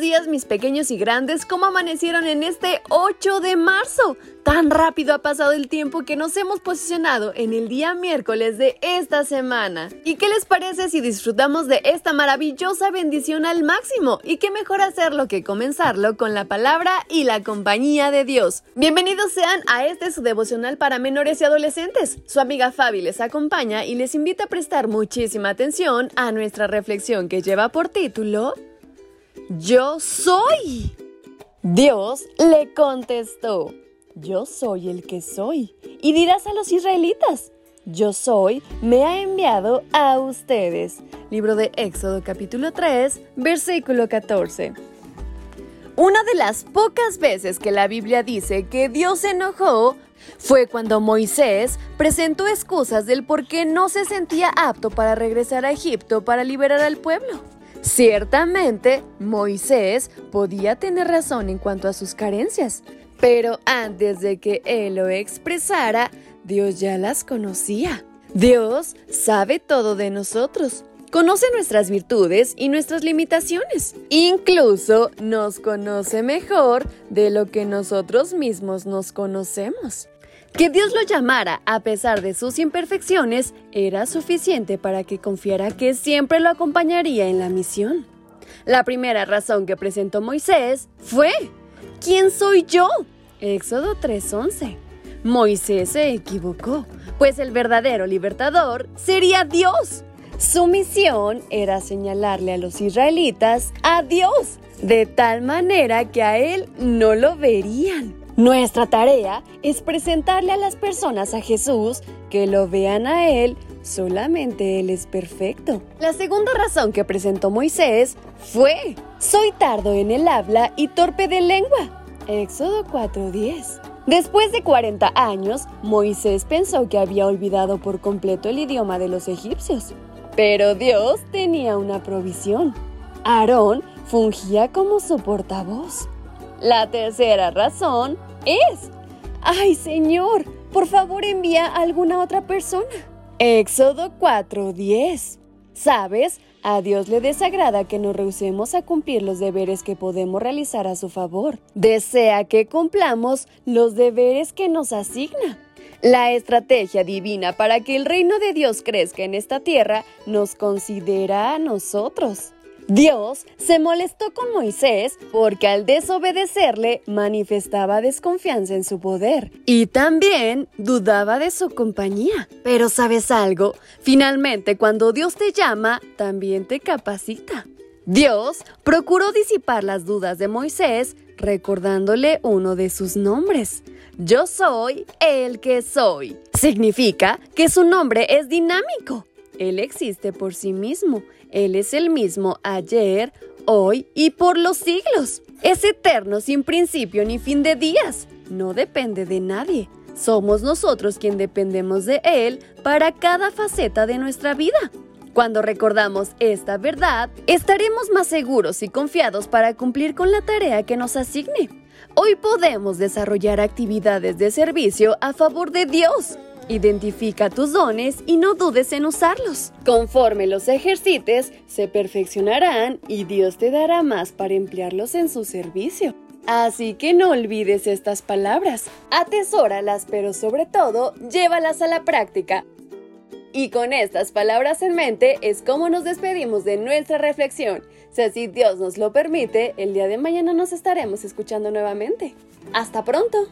Días mis pequeños y grandes, ¿cómo amanecieron en este 8 de marzo? Tan rápido ha pasado el tiempo que nos hemos posicionado en el día miércoles de esta semana. ¿Y qué les parece si disfrutamos de esta maravillosa bendición al máximo? Y qué mejor hacerlo que comenzarlo con la palabra y la compañía de Dios. Bienvenidos sean a este su devocional para menores y adolescentes. Su amiga Fabi les acompaña y les invita a prestar muchísima atención a nuestra reflexión que lleva por título yo soy. Dios le contestó, yo soy el que soy. Y dirás a los israelitas, yo soy, me ha enviado a ustedes. Libro de Éxodo capítulo 3, versículo 14. Una de las pocas veces que la Biblia dice que Dios se enojó fue cuando Moisés presentó excusas del por qué no se sentía apto para regresar a Egipto para liberar al pueblo. Ciertamente, Moisés podía tener razón en cuanto a sus carencias, pero antes de que él lo expresara, Dios ya las conocía. Dios sabe todo de nosotros, conoce nuestras virtudes y nuestras limitaciones. Incluso nos conoce mejor de lo que nosotros mismos nos conocemos. Que Dios lo llamara a pesar de sus imperfecciones era suficiente para que confiara que siempre lo acompañaría en la misión. La primera razón que presentó Moisés fue, ¿quién soy yo? Éxodo 3:11. Moisés se equivocó, pues el verdadero libertador sería Dios. Su misión era señalarle a los israelitas a Dios, de tal manera que a él no lo verían. Nuestra tarea es presentarle a las personas a Jesús, que lo vean a Él, solamente Él es perfecto. La segunda razón que presentó Moisés fue, soy tardo en el habla y torpe de lengua. Éxodo 4:10. Después de 40 años, Moisés pensó que había olvidado por completo el idioma de los egipcios. Pero Dios tenía una provisión. Aarón fungía como su portavoz. La tercera razón es. ¡Ay, Señor! Por favor, envía a alguna otra persona. Éxodo 4:10. ¿Sabes? A Dios le desagrada que nos rehusemos a cumplir los deberes que podemos realizar a su favor. Desea que cumplamos los deberes que nos asigna. La estrategia divina para que el reino de Dios crezca en esta tierra nos considera a nosotros. Dios se molestó con Moisés porque al desobedecerle manifestaba desconfianza en su poder y también dudaba de su compañía. Pero sabes algo, finalmente cuando Dios te llama, también te capacita. Dios procuró disipar las dudas de Moisés recordándole uno de sus nombres. Yo soy el que soy. Significa que su nombre es dinámico. Él existe por sí mismo él es el mismo ayer, hoy y por los siglos. Es eterno sin principio ni fin de días. No depende de nadie. Somos nosotros quien dependemos de Él para cada faceta de nuestra vida. Cuando recordamos esta verdad, estaremos más seguros y confiados para cumplir con la tarea que nos asigne. Hoy podemos desarrollar actividades de servicio a favor de Dios Identifica tus dones y no dudes en usarlos. Conforme los ejercites, se perfeccionarán y Dios te dará más para emplearlos en su servicio. Así que no olvides estas palabras, atesóralas, pero sobre todo, llévalas a la práctica. Y con estas palabras en mente es como nos despedimos de nuestra reflexión. Si así Dios nos lo permite, el día de mañana nos estaremos escuchando nuevamente. ¡Hasta pronto!